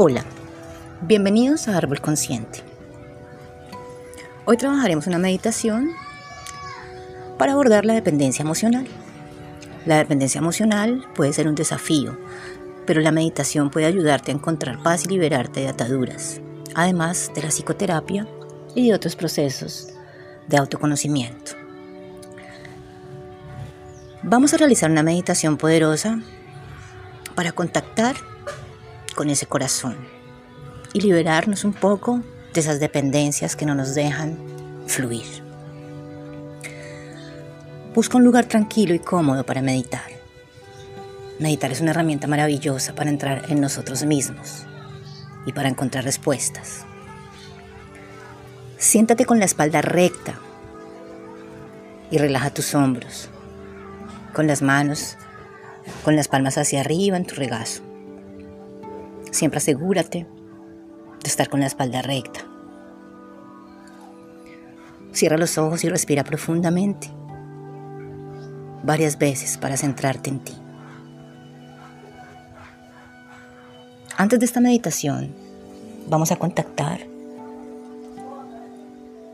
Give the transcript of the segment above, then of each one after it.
Hola, bienvenidos a Árbol Consciente. Hoy trabajaremos una meditación para abordar la dependencia emocional. La dependencia emocional puede ser un desafío, pero la meditación puede ayudarte a encontrar paz y liberarte de ataduras, además de la psicoterapia y de otros procesos de autoconocimiento. Vamos a realizar una meditación poderosa para contactar con ese corazón y liberarnos un poco de esas dependencias que no nos dejan fluir. Busca un lugar tranquilo y cómodo para meditar. Meditar es una herramienta maravillosa para entrar en nosotros mismos y para encontrar respuestas. Siéntate con la espalda recta y relaja tus hombros, con las manos, con las palmas hacia arriba en tu regazo. Siempre asegúrate de estar con la espalda recta. Cierra los ojos y respira profundamente varias veces para centrarte en ti. Antes de esta meditación, vamos a contactar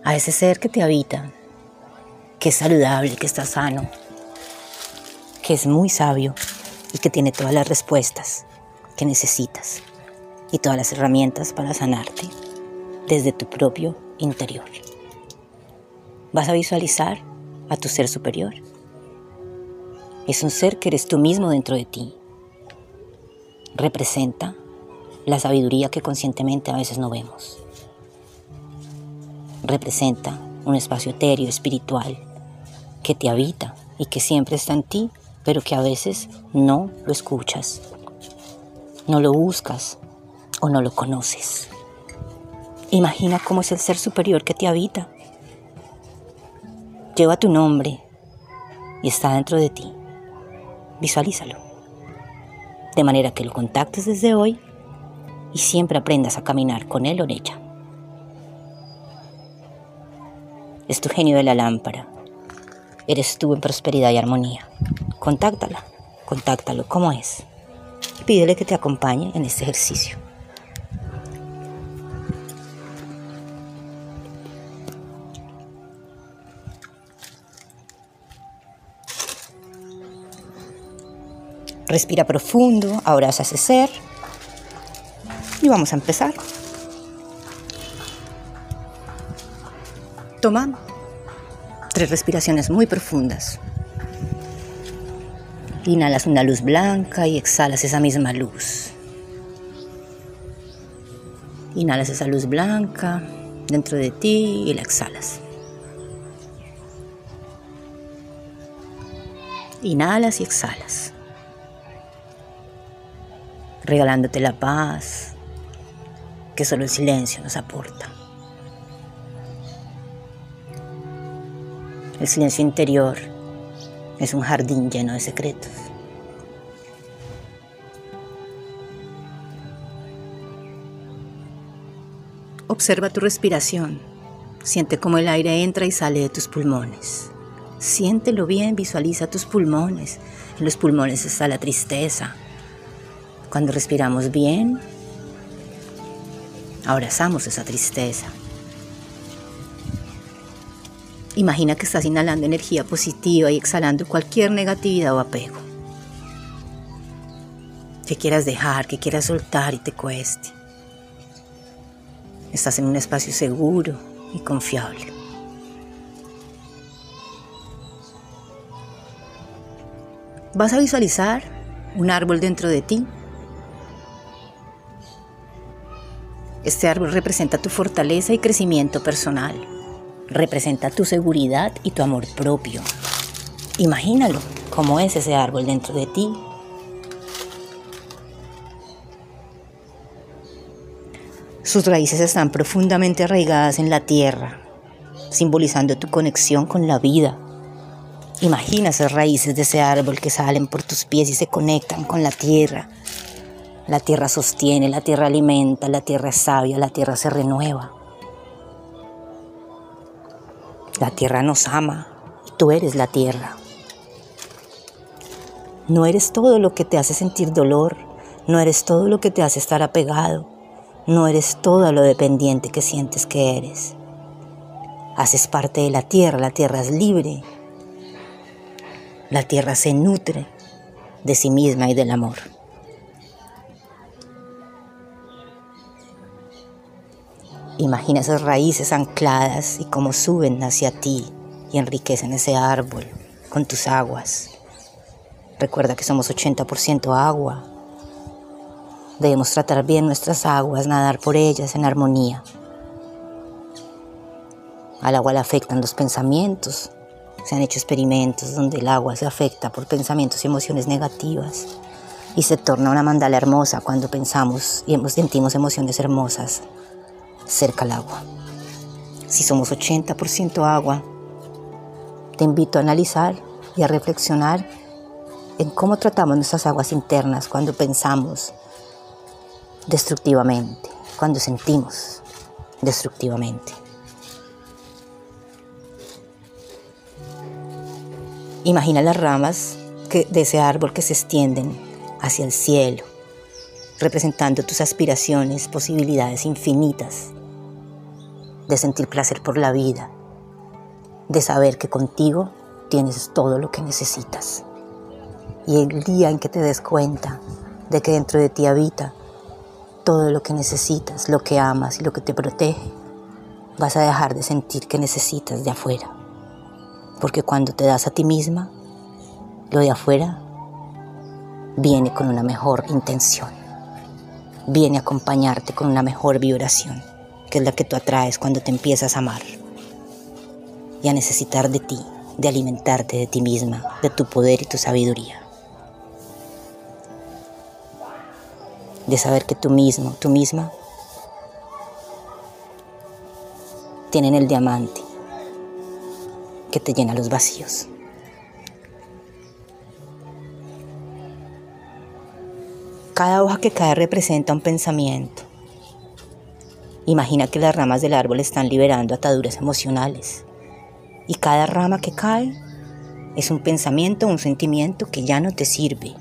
a ese ser que te habita, que es saludable, que está sano, que es muy sabio y que tiene todas las respuestas que necesitas y todas las herramientas para sanarte desde tu propio interior. Vas a visualizar a tu ser superior. Es un ser que eres tú mismo dentro de ti. Representa la sabiduría que conscientemente a veces no vemos. Representa un espacio etéreo, espiritual, que te habita y que siempre está en ti, pero que a veces no lo escuchas no lo buscas o no lo conoces. Imagina cómo es el ser superior que te habita. Lleva tu nombre y está dentro de ti. Visualízalo. De manera que lo contactes desde hoy y siempre aprendas a caminar con él o ella. Es tu genio de la lámpara. Eres tú en prosperidad y armonía. Contáctala. Contáctalo como es pídele que te acompañe en este ejercicio. Respira profundo, abraza ese ser y vamos a empezar. Toma tres respiraciones muy profundas. Inhalas una luz blanca y exhalas esa misma luz. Inhalas esa luz blanca dentro de ti y la exhalas. Inhalas y exhalas. Regalándote la paz que solo el silencio nos aporta. El silencio interior es un jardín lleno de secretos. Observa tu respiración. Siente cómo el aire entra y sale de tus pulmones. Siéntelo bien, visualiza tus pulmones. En los pulmones está la tristeza. Cuando respiramos bien, abrazamos esa tristeza. Imagina que estás inhalando energía positiva y exhalando cualquier negatividad o apego. Que quieras dejar, que quieras soltar y te cueste. Estás en un espacio seguro y confiable. Vas a visualizar un árbol dentro de ti. Este árbol representa tu fortaleza y crecimiento personal representa tu seguridad y tu amor propio. Imagínalo, cómo es ese árbol dentro de ti. Sus raíces están profundamente arraigadas en la tierra, simbolizando tu conexión con la vida. Imagina esas raíces de ese árbol que salen por tus pies y se conectan con la tierra. La tierra sostiene, la tierra alimenta, la tierra es sabia, la tierra se renueva. La tierra nos ama y tú eres la tierra. No eres todo lo que te hace sentir dolor, no eres todo lo que te hace estar apegado. No eres todo lo dependiente que sientes que eres. Haces parte de la tierra, la tierra es libre. La tierra se nutre de sí misma y del amor. Imagina esas raíces ancladas y cómo suben hacia ti y enriquecen ese árbol con tus aguas. Recuerda que somos 80% agua. Debemos tratar bien nuestras aguas, nadar por ellas en armonía. Al agua le afectan los pensamientos. Se han hecho experimentos donde el agua se afecta por pensamientos y emociones negativas y se torna una mandala hermosa cuando pensamos y sentimos emociones hermosas cerca al agua. Si somos 80% agua, te invito a analizar y a reflexionar en cómo tratamos nuestras aguas internas cuando pensamos destructivamente, cuando sentimos destructivamente. Imagina las ramas de ese árbol que se extienden hacia el cielo, representando tus aspiraciones, posibilidades infinitas de sentir placer por la vida, de saber que contigo tienes todo lo que necesitas. Y el día en que te des cuenta de que dentro de ti habita todo lo que necesitas, lo que amas y lo que te protege, vas a dejar de sentir que necesitas de afuera. Porque cuando te das a ti misma, lo de afuera viene con una mejor intención, viene a acompañarte con una mejor vibración que es la que tú atraes cuando te empiezas a amar y a necesitar de ti, de alimentarte de ti misma, de tu poder y tu sabiduría. De saber que tú mismo, tú misma, tienen el diamante que te llena los vacíos. Cada hoja que cae representa un pensamiento, Imagina que las ramas del árbol están liberando ataduras emocionales y cada rama que cae es un pensamiento, un sentimiento que ya no te sirve,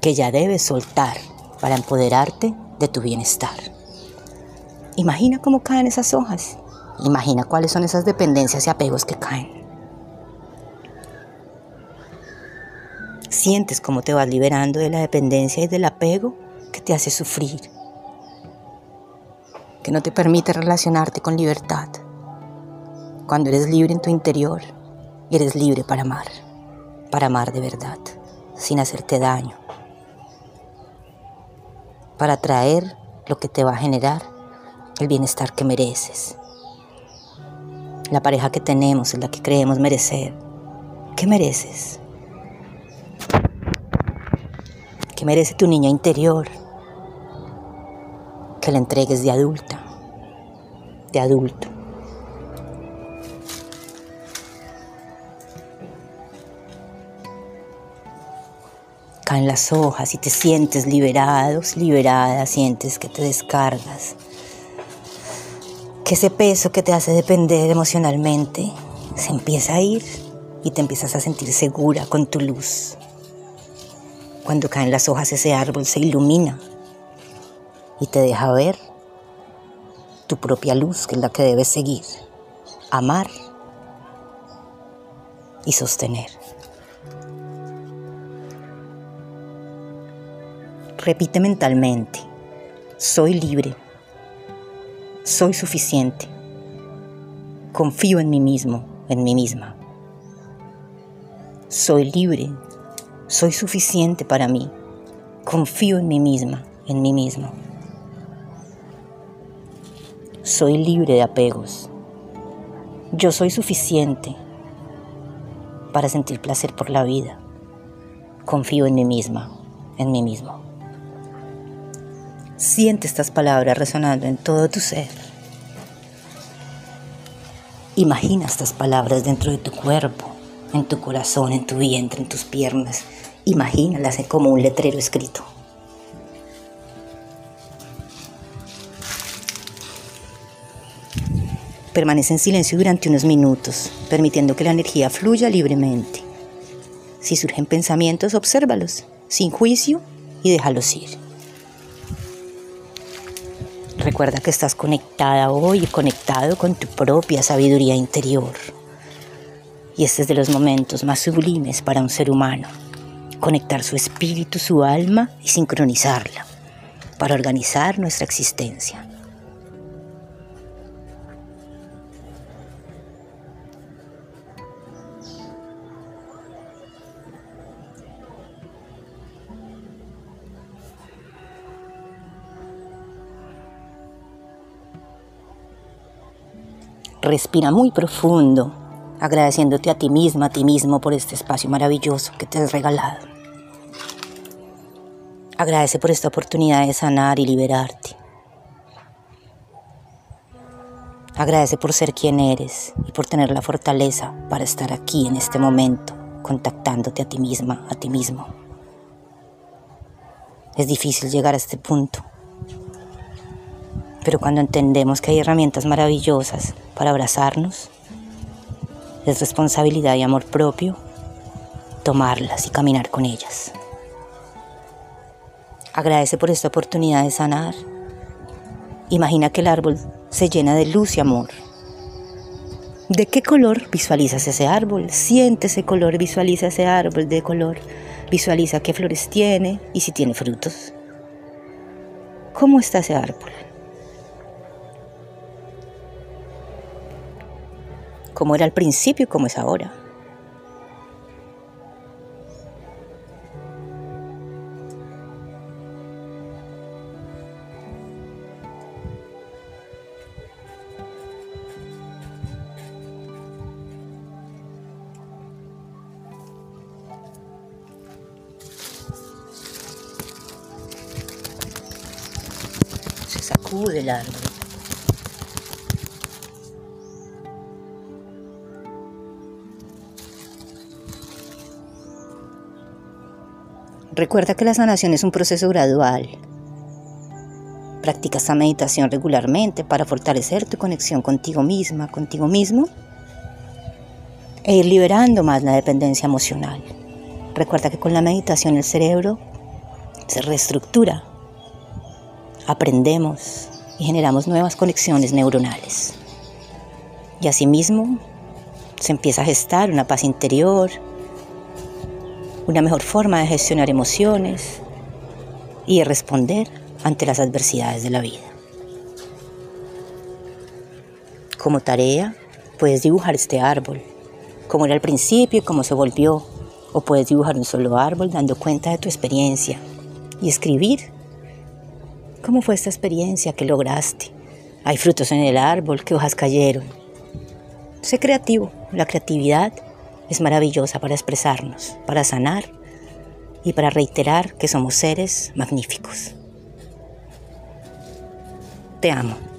que ya debes soltar para empoderarte de tu bienestar. Imagina cómo caen esas hojas. Imagina cuáles son esas dependencias y apegos que caen. Sientes cómo te vas liberando de la dependencia y del apego que te hace sufrir que no te permite relacionarte con libertad. Cuando eres libre en tu interior, eres libre para amar, para amar de verdad, sin hacerte daño, para traer lo que te va a generar el bienestar que mereces. La pareja que tenemos es la que creemos merecer. ¿Qué mereces? ¿Qué merece tu niña interior? que la entregues de adulta, de adulto. Caen las hojas y te sientes liberados, liberada, sientes que te descargas, que ese peso que te hace depender emocionalmente se empieza a ir y te empiezas a sentir segura con tu luz. Cuando caen las hojas ese árbol se ilumina y te deja ver tu propia luz, que es la que debes seguir, amar y sostener. Repite mentalmente, soy libre, soy suficiente, confío en mí mismo, en mí misma. Soy libre, soy suficiente para mí, confío en mí misma, en mí mismo. Soy libre de apegos. Yo soy suficiente para sentir placer por la vida. Confío en mí misma, en mí mismo. Siente estas palabras resonando en todo tu ser. Imagina estas palabras dentro de tu cuerpo, en tu corazón, en tu vientre, en tus piernas. Imagínalas como un letrero escrito. Permanece en silencio durante unos minutos, permitiendo que la energía fluya libremente. Si surgen pensamientos, obsérvalos, sin juicio, y déjalos ir. Recuerda que estás conectada hoy, conectado con tu propia sabiduría interior. Y este es de los momentos más sublimes para un ser humano. Conectar su espíritu, su alma y sincronizarla para organizar nuestra existencia. Respira muy profundo, agradeciéndote a ti misma, a ti mismo por este espacio maravilloso que te has regalado. Agradece por esta oportunidad de sanar y liberarte. Agradece por ser quien eres y por tener la fortaleza para estar aquí en este momento, contactándote a ti misma, a ti mismo. Es difícil llegar a este punto, pero cuando entendemos que hay herramientas maravillosas para abrazarnos, es responsabilidad y amor propio tomarlas y caminar con ellas. Agradece por esta oportunidad de sanar. Imagina que el árbol se llena de luz y amor. ¿De qué color visualizas ese árbol? Siente ese color, visualiza ese árbol de color. Visualiza qué flores tiene y si tiene frutos. ¿Cómo está ese árbol? Como era al principio y como es ahora. Sacude el. Recuerda que la sanación es un proceso gradual. Practica esta meditación regularmente para fortalecer tu conexión contigo misma, contigo mismo, e ir liberando más la dependencia emocional. Recuerda que con la meditación el cerebro se reestructura, aprendemos y generamos nuevas conexiones neuronales. Y asimismo se empieza a gestar una paz interior, una mejor forma de gestionar emociones y de responder ante las adversidades de la vida. Como tarea, puedes dibujar este árbol, como era al principio y cómo se volvió, o puedes dibujar un solo árbol dando cuenta de tu experiencia y escribir cómo fue esta experiencia que lograste. Hay frutos en el árbol, qué hojas cayeron. Sé creativo, la creatividad es maravillosa para expresarnos, para sanar y para reiterar que somos seres magníficos. Te amo.